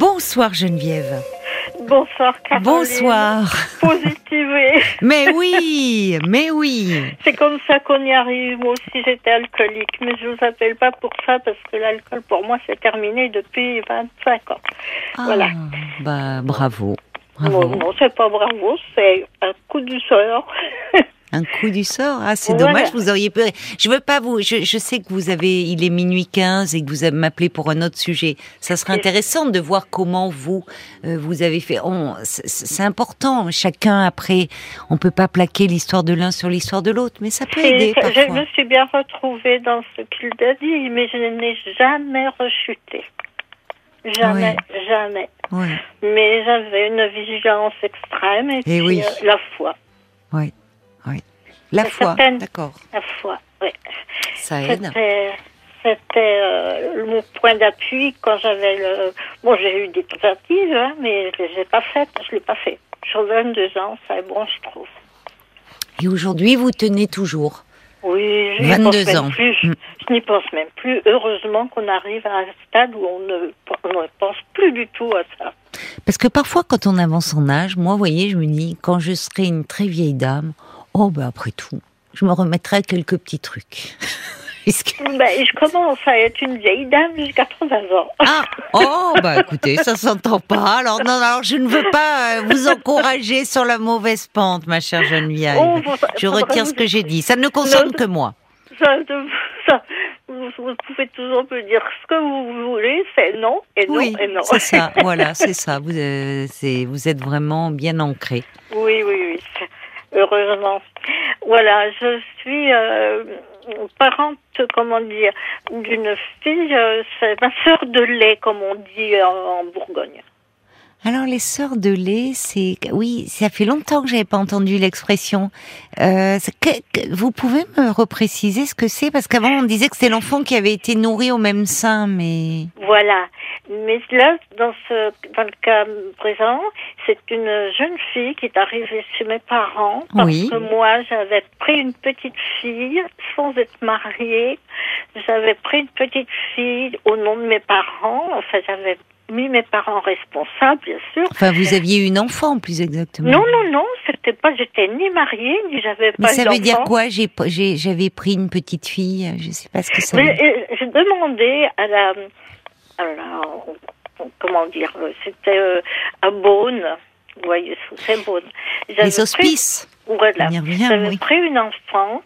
Bonsoir Geneviève. Bonsoir Caroline. Bonsoir. Positivé. Mais oui, mais oui. C'est comme ça qu'on y arrive. Moi aussi j'étais alcoolique, mais je vous appelle pas pour ça parce que l'alcool pour moi c'est terminé depuis 25 ans. Ah, Voilà. Bah bravo. Non, Bravo. non, c'est pas bravo, c'est un coup du sort. Un coup du sort. Ah, c'est Voilà. dommage, vous auriez pu. Je veux pas vous. Je, je sais que vous avez. Il est minuit 15 et que vous avez m'appelé pour un autre sujet. Ça serait intéressant de voir comment vous euh, vous avez fait. C'est- important. Chacun après, on peut pas plaquer l'histoire de l'un sur l'histoire de l'autre, mais ça peut aider je parfois. me suis bien retrouvée dans ce qu'il a dit, mais je n'ai jamais rechuté. Jamais, jamais. Ouais, Mais j'avais une vigilance extrême et, Et puis oui. euh, la foi. ouais, La foi, d'accord. La foi, oui. Ça aide. C'était, euh, mon point d'appui quand j'avais le. Bon, j'ai eu des tentatives, hein, mais je les ai pas faites. Je l'ai pas fait. Sur 22 ans, ça est bon, je trouve. Et aujourd'hui, vous tenez toujours. Oui, je n'y 22 pense même ans. plus. Mm. Je n'y pense même plus. Heureusement qu'on arrive à un stade où on ne, on ne pense plus du tout à ça. Parce que parfois, quand on avance en âge, moi, vous voyez, je me dis, quand je serai une très vieille dame, oh, ben après tout, je me remettrai à quelques petits trucs. Que- Ben, je commence à être une vieille dame jusqu'à 80 ans. Ah, oh, bah écoutez, ça s'entend pas. Alors, non, alors, je ne veux pas euh, vous encourager sur la mauvaise pente, ma chère Geneviève. Oh, Je retire ce que j'ai dit. Ça ne concerne Non. que moi. Ça, vous, pouvez toujours me dire ce que vous voulez, c'est non et non Oui, et non. c'est ça. Voilà, c'est ça. Vous, euh, vous êtes vraiment bien ancré. Oui, oui, oui. Heureusement. Voilà, je suis euh, parente, comment dire, d'une fille, euh, c'est ma sœur de lait, comme on dit en Bourgogne. Alors les sœurs de lait, c'est oui, ça fait longtemps que j'avais pas entendu l'expression. Euh, c'est vous pouvez me repréciser ce que c'est? Parce qu'avant on disait que c'était l'enfant qui avait été nourri au même sein, mais Voilà. Mais là, dans, ce, dans le cas présent, c'est une jeune fille qui est arrivée chez mes parents parce Oui. que moi, j'avais pris une petite fille sans être mariée. J'avais pris une petite fille au nom de mes parents. Enfin, j'avais mis mes parents responsables, bien sûr. enfin vous aviez une enfant plus exactement. Non, non, non, c'était pas, j'étais ni mariée, ni j'avais Mais pas ça eu veut dire quoi? J'avais pris une petite fille, je sais pas ce que ça Mais euh, j'ai demandé à la, à la- comment dire, c'était euh, à Beaune, vous voyez, c'est Beaune. J'avais Les pris- hospices? voilà. Y revient, J'avais oui. pris une enfant,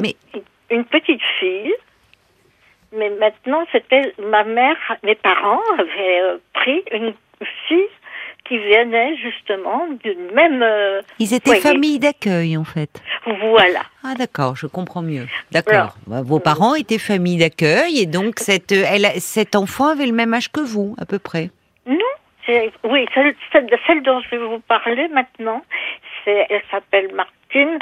Mais- une petite fille, mais maintenant c'était ma mère, mes parents avaient euh, pris une fille qui venait justement d'une même, euh, Ils étaient famille d'accueil en fait. voilà. Ah d'accord, je comprends mieux. D'accord. Bah, vos parents étaient famille d'accueil et donc cette, euh, elle, cet enfant avait le même âge que vous à peu près. Non, oui, celle, celle, celle dont je vais vous parler maintenant, c'est, elle s'appelle Martine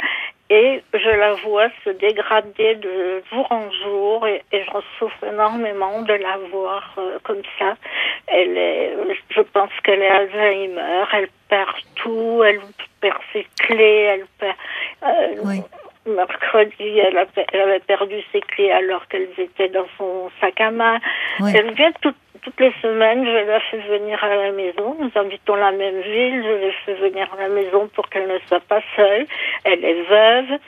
et je la vois se dégrader de jour en jour et, et j'en souffre énormément de la voir euh, comme ça. Elle est, je pense qu'elle est Alzheimer, elle perd tout, elle perd ses clés, elle perd. euh, Oui. Mercredi, elle, a- elle avait perdu ses clés alors qu'elles étaient dans son sac à main. Oui. Elle vient toutes toutes les semaines, je la fais venir à la maison. Nous habitons la même ville, je la fais venir à la maison pour qu'elle ne soit pas seule. Elle est veuve,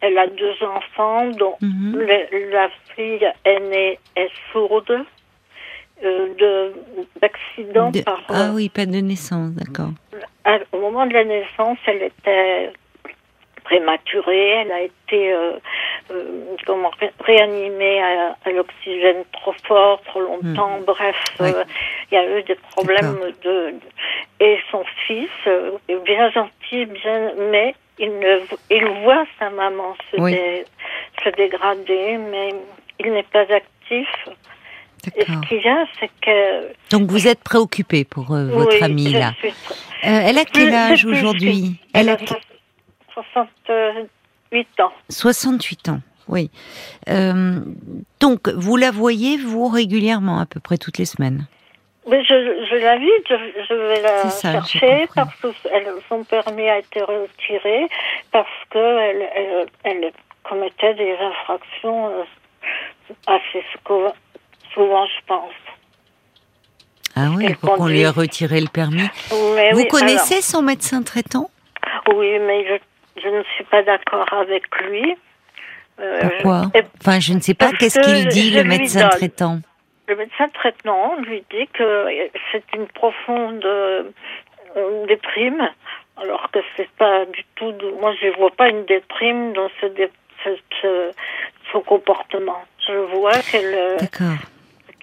elle a deux enfants, dont Mhm. le- la fille aînée est sourde euh, de d'accident De- par Ah oui, pas de naissance, d'accord. au moment de la naissance, elle était prématurée, elle a été euh, euh, comment ré- réanimée à, à l'oxygène trop fort, trop longtemps. Bref, Hmm. Oui. euh, il y a eu des problèmes de, de- et son fils est bien gentil, bien mais il ne il voit sa maman se, Oui. dé- se dégrader, mais il n'est pas actif. Et ce qu'il y a, c'est que Donc vous êtes préoccupé pour euh, votre oui, amie là. suis Euh, elle a quel âge aujourd'hui? Elle a 68 ans. 68 ans. Oui. Euh, donc vous la voyez vous régulièrement, à peu près toutes les semaines? Mais je, je l'invite, je, je vais la ça, chercher parce que elle- son permis a été retiré parce que elle, elle, commettait des infractions euh, assez souvent, je pense. Ah oui, Elle pour qu'on lui ait conduit. retiré le permis. Mais Vous oui, connaissez son médecin traitant? Oui, mais je, je ne suis pas d'accord avec lui. Euh, Pourquoi? et Enfin, je ne sais pas. Qu'est-ce que qu'il dit, je le médecin traitant Le médecin traitant lui dit que c'est une profonde euh, déprime, alors que c'est pas du tout. Moi, je vois pas une déprime dans ce, dé- ce- comportement. Je vois qu'elle euh, D'accord.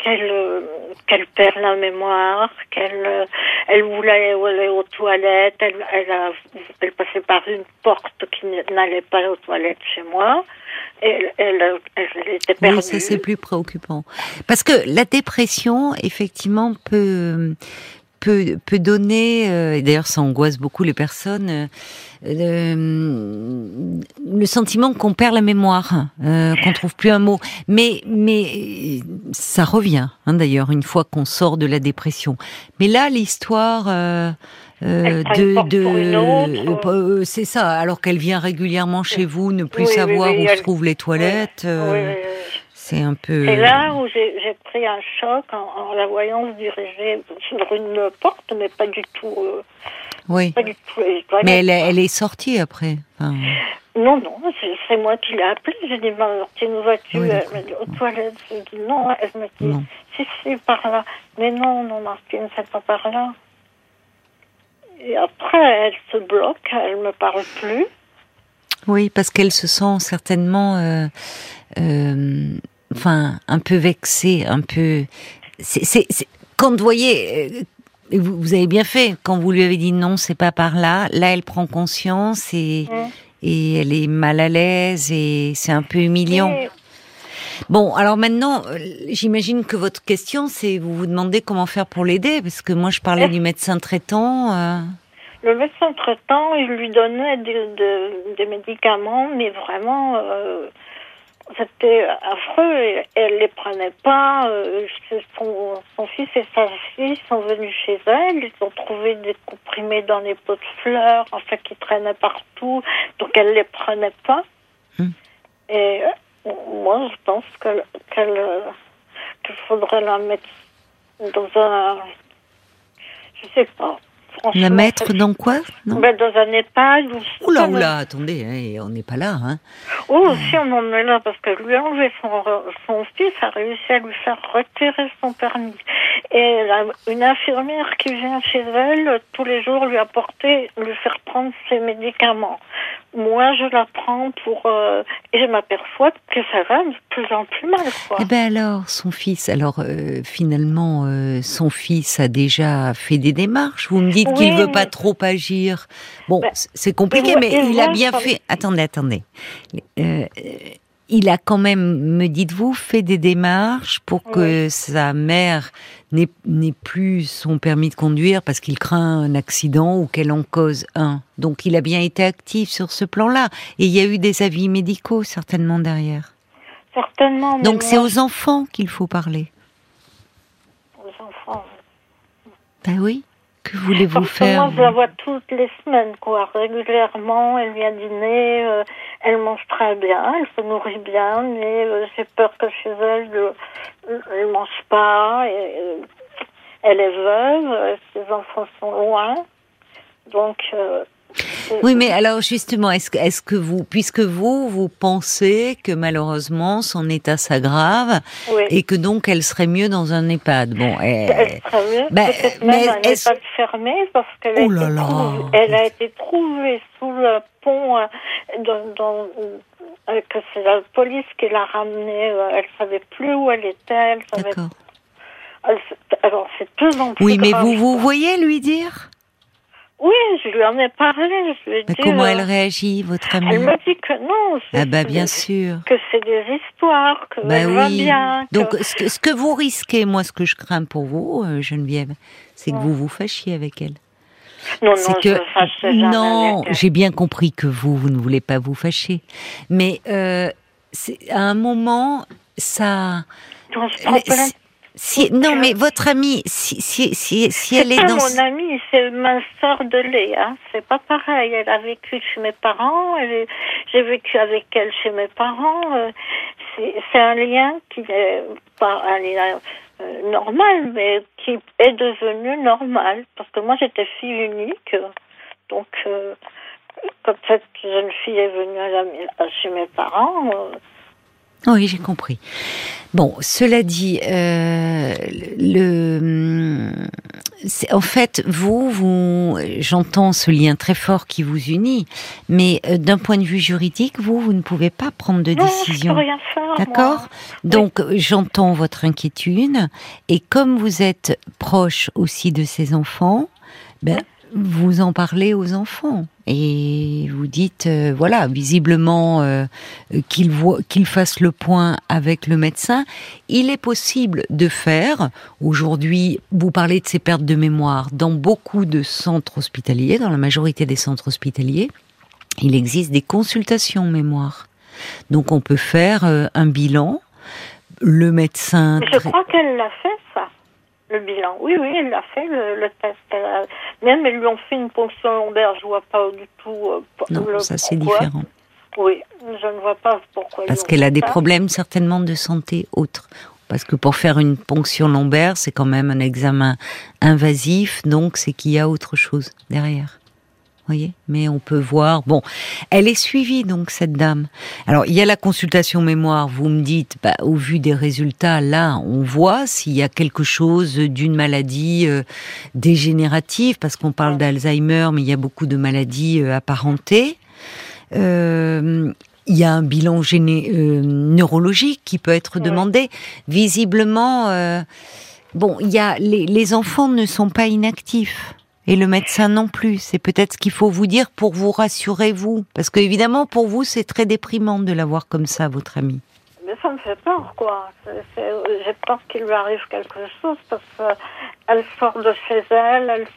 Qu'elle euh, qu'elle perd la mémoire, qu'elle euh, elle voulait aller aux toilettes, elle elle, a, elle passait par une porte qui n'allait pas aux toilettes chez moi. Et elle, elle, elle était perdue. Oui, ça c'est plus préoccupant. Parce que la dépression, effectivement, peut peut peut donner. euh, et D'ailleurs, ça angoisse beaucoup les personnes. euh, le sentiment qu'on perd la mémoire, euh, qu'on trouve plus un mot. Mais mais ça revient. Hein, D'ailleurs, une fois qu'on sort de la dépression. Mais là, l'histoire. euh, de, de euh, c'est ça alors qu'elle vient régulièrement chez vous ne plus Oui, savoir oui, où elle- se trouvent les toilettes euh. C'est un peu. C'est là où j'ai pris un choc en, en la voyant se diriger sur une porte, mais pas du tout. euh, Oui. pas du tout. Mais elle, est- elle est sortie après. Enfin, Non, non, c'est- moi qui l'ai appelée. J'ai dit, Martine, où vas-tu Oui, Elle m'a dit, aux toilettes. J'ai dit, non. Elle m'a dit, Non. si, si, par là. Mais non, non, Martine, c'est pas par là. Et après, elle se bloque, elle me parle plus. oui, parce qu'elle se sent certainement, euh, euh, enfin, un peu vexée, un peu. C'est, quand vous voyez, euh, vous, vous avez bien fait quand vous lui avez dit non, c'est pas par là. Là, elle prend conscience et et elle est mal à l'aise et c'est un peu humiliant. Bon, alors maintenant, euh, j'imagine que votre question, c'est vous vous demandez comment faire pour l'aider, parce que moi, je parlais du médecin traitant. euh, le médecin traitant, il lui donnait des, de- des médicaments, mais vraiment, euh, c'était affreux. Et elle les prenait pas. euh, son, son fils et sa fille sont venus chez elle. Ils ont trouvé des comprimés dans les pots de fleurs, en fait, qui traînaient partout. Donc elle les prenait pas. Hmm. Et euh, moi, je pense que qu'elle euh, qu'il faudrait la mettre dans un, je sais pas. La franchement, mettre c'est- dans quoi non ben, dans un EHPad ou Oula, oula, attendez, hein, on n'est pas là. Hein. Oh, si on en est là, parce que lui a enlevé son, son fils, a réussi à lui faire retirer son permis. Et la- une infirmière qui vient chez elle, tous les jours, lui apporter, lui faire prendre ses médicaments. Moi, je la prends pour... euh, et je m'aperçois que ça va de plus en plus mal, quoi. Eh ben alors, son fils, alors euh, finalement, euh, son fils a déjà fait des démarches. Vous me dites qu'il Oui, veut pas trop agir. Bon, c- c'est compliqué, mais il il a bien fait. Attendez, attendez. Euh, il a quand même, me dites-vous, fait des démarches pour que sa mère n'ait plus son permis de conduire parce qu'il craint un accident ou qu'elle en cause un. Donc il a bien été actif sur ce plan-là. Et il y a eu des avis médicaux certainement derrière. Certainement. Donc c'est aux enfants qu'il faut parler. aux enfants. Ben oui. Que voulez-vous faire moi, je la vois toutes les semaines, quoi, régulièrement. Elle vient dîner, euh, elle mange très bien, elle se nourrit bien, mais euh, j'ai peur que chez elle, euh, elle mange pas. Et, euh, elle est veuve, ses enfants sont loin. Donc, Oui, mais alors justement, est-ce que, est-ce que vous, puisque vous, vous pensez que malheureusement son état s'aggrave oui. et que donc elle serait mieux dans un EHPAD? Bon, Elle eh, serait mieux, ben, peut-être mais même un EHPAD fermé parce qu'elle a, Oh là été là. trouvée- elle a été trouvée sous le pont euh, dans, dans- euh, que c'est la police qui l'a ramenée. euh, Elle savait plus où elle était. Elle savait, d'accord. elle- alors c'est de plus en plus Oui, mais grave. vous, vous voyez lui dire? Oui, je lui en ai parlé. Je lui ai Mais dit, comment euh, elle réagit, votre amie Elle me dit que non. Ah bah bien sûr. Que c'est des histoires, que Bah elle va oui. bien. que- Donc ce que, ce que vous risquez, moi, ce que je crains pour vous, euh, Geneviève, c'est que vous vous fâchiez avec elle. non, non, que non, j'ai bien compris que vous, vous ne voulez pas vous fâcher, mais euh, à un moment, ça. Si, non, mais votre amie, si, si, si, elle est pas dans. mon amie, c'est ma sœur de lait. Hein. C'est pas pareil. Elle a vécu chez mes parents. est- J'ai vécu avec elle chez mes parents. euh, C'est un lien qui est pas un lien euh, normale, mais qui est devenue normale. Parce que moi, j'étais fille unique. Donc, euh, quand cette jeune fille est venue à la- chez mes parents, euh, Oui, j'ai compris. Bon, cela dit, euh, le, c'est- en fait, vous, vous, j'entends ce lien très fort qui vous unit, mais euh, d'un point de vue juridique, vous, vous ne pouvez pas prendre de non, décision. je peux rien faire. D'accord? Donc, j'entends votre inquiétude, et comme vous êtes proche aussi de ces enfants, ben, vous en parlez aux enfants. Et vous dites, euh, voilà, visiblement, euh, qu'il voit, qu'il fasse le point avec le médecin. Il est possible de faire, aujourd'hui, vous parlez de ces pertes de mémoire, dans beaucoup de centres hospitaliers, dans la majorité des centres hospitaliers, il existe des consultations mémoire. Donc on peut faire euh, un bilan. Le médecin. Mais je crois qu'elle l'a fait, ça, le bilan. Oui, oui, elle l'a fait, le, le test. Elle a- Même, elles lui ont fait une ponction lombaire. Je vois pas du tout euh, Non, le ça c'est différent. Oui, je ne vois pas pourquoi. Parce qu'elle a des ça. problèmes certainement de santé autres. Parce que pour faire une ponction lombaire, c'est quand même un examen invasif, donc c'est qu'il y a autre chose derrière. Voyez Mais on peut voir. Bon, elle est suivie donc cette dame. Alors il y a la consultation mémoire. Vous me dites, bah, au vu des résultats, là, on voit s'il y a quelque chose d'une maladie euh, dégénérative, parce qu'on parle d'Alzheimer, mais il y a beaucoup de maladies euh, apparentées. Euh, il y a un bilan géné- neurologique qui peut être demandé. Visiblement, bon, il y a les, les enfants ne sont pas inactifs et le médecin non plus. C'est peut-être ce qu'il faut vous dire pour vous rassurer vous, parce que évidemment pour vous c'est très déprimant de la voir comme ça, votre amie. Mais ça me fait peur, quoi. J'ai peur qu'il lui arrive quelque chose parce qu'elle sort de chez elle, elle,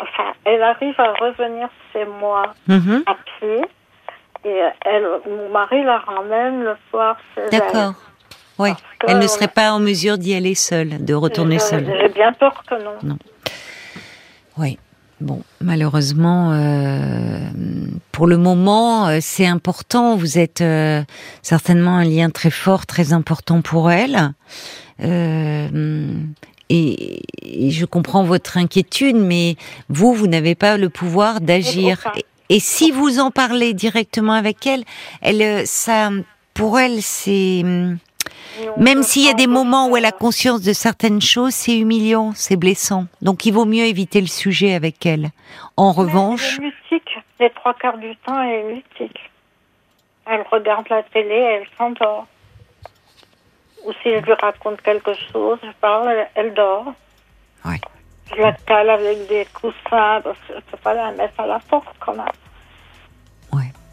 enfin, elle arrive à revenir chez moi Mhm. à pied et elle, mon mari la ramène le soir chez elle. D'accord. Oui. Elle ne serait pas en mesure d'y aller seule, de retourner Je- seule. J'ai bien peur que non. Oui. Bon, malheureusement, euh, pour le moment, euh, c'est important. Vous êtes euh, certainement un lien très fort, très important pour elle. Euh, et, et je comprends votre inquiétude, mais vous, vous n'avez pas le pouvoir d'agir. Et, et si vous en parlez directement avec elle, elle, euh, ça, pour elle, c'est hum, même s'il y a des moments où elle a conscience de certaines choses, c'est humiliant, c'est blessant. Donc il vaut mieux éviter le sujet avec elle. En Mais revanche, Elle est mutique. Les trois quarts du temps, elle est mutique. Elle regarde la télé, elle s'endort. Ou si je lui raconte quelque chose, je parle, elle, elle dort. Ouais. Je la cale avec des coussins, parce que je peux pas la mettre à la porte quand même.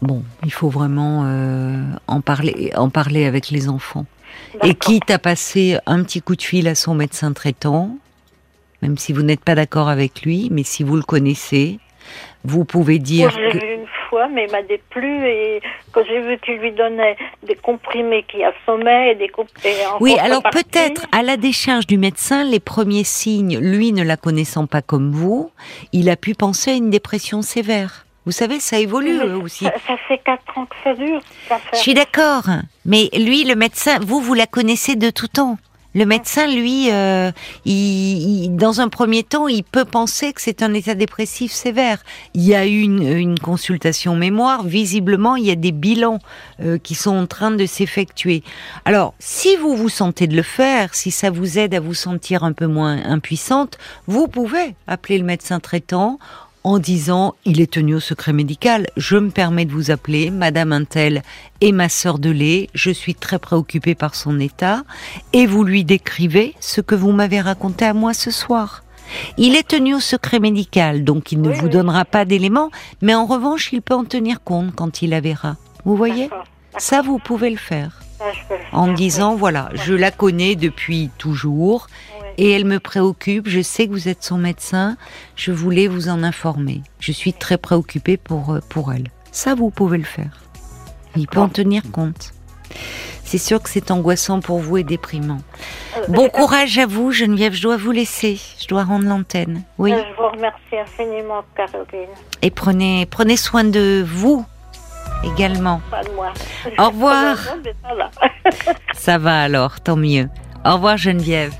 Bon, il faut vraiment euh, en parler, en parler avec les enfants. Et quitte à passer un petit coup de fil à son médecin traitant, même si vous n'êtes pas d'accord avec lui, mais si vous le connaissez, vous pouvez dire je l'ai que vu une fois, mais il m'a déplu et quand j'ai vu qu'il lui donnait des comprimés qui assommaient et des comprimés Oui, alors peut-être à la décharge du médecin, les premiers signes, lui ne la connaissant pas comme vous, il a pu penser à une dépression sévère. Vous savez, ça évolue aussi. Ça, ça fait quatre ans que ça dure. Je suis d'accord, mais lui, le médecin, vous, vous la connaissez de tout temps. Le médecin, lui, euh, il, il- dans un premier temps, il peut penser que c'est un état dépressif sévère. Il y a eu une, une consultation mémoire. Visiblement, il y a des bilans euh, qui sont en train de s'effectuer. Alors, si vous vous sentez de le faire, si ça vous aide à vous sentir un peu moins impuissante, vous pouvez appeler le médecin traitant en disant il est tenu au secret médical. Je me permets de vous appeler, Madame Intel et ma sœur de lait. Je suis très préoccupée par son état et vous lui décrivez ce que vous m'avez raconté à moi ce soir. Il est tenu au secret médical, donc il ne Oui, vous oui. donnera pas d'éléments, mais en revanche, il peut en tenir compte quand il la verra. Vous voyez? Ça, vous pouvez le faire. En faire, disant, voilà, je la connais depuis toujours, et elle me préoccupe. Je sais que vous êtes son médecin. Je voulais vous en informer. Je suis très préoccupée pour, euh, pour elle. Ça, vous pouvez le faire. Il peut en tenir compte. C'est sûr que c'est angoissant pour vous et déprimant. Euh, Bon je- courage à vous, Geneviève. Je dois vous laisser. Je dois rendre l'antenne. Oui. euh, Je vous remercie infiniment, Caroline. Et prenez, prenez soin de vous également. Pas de moi. Au revoir. Ça va alors, tant mieux. Au revoir, Geneviève.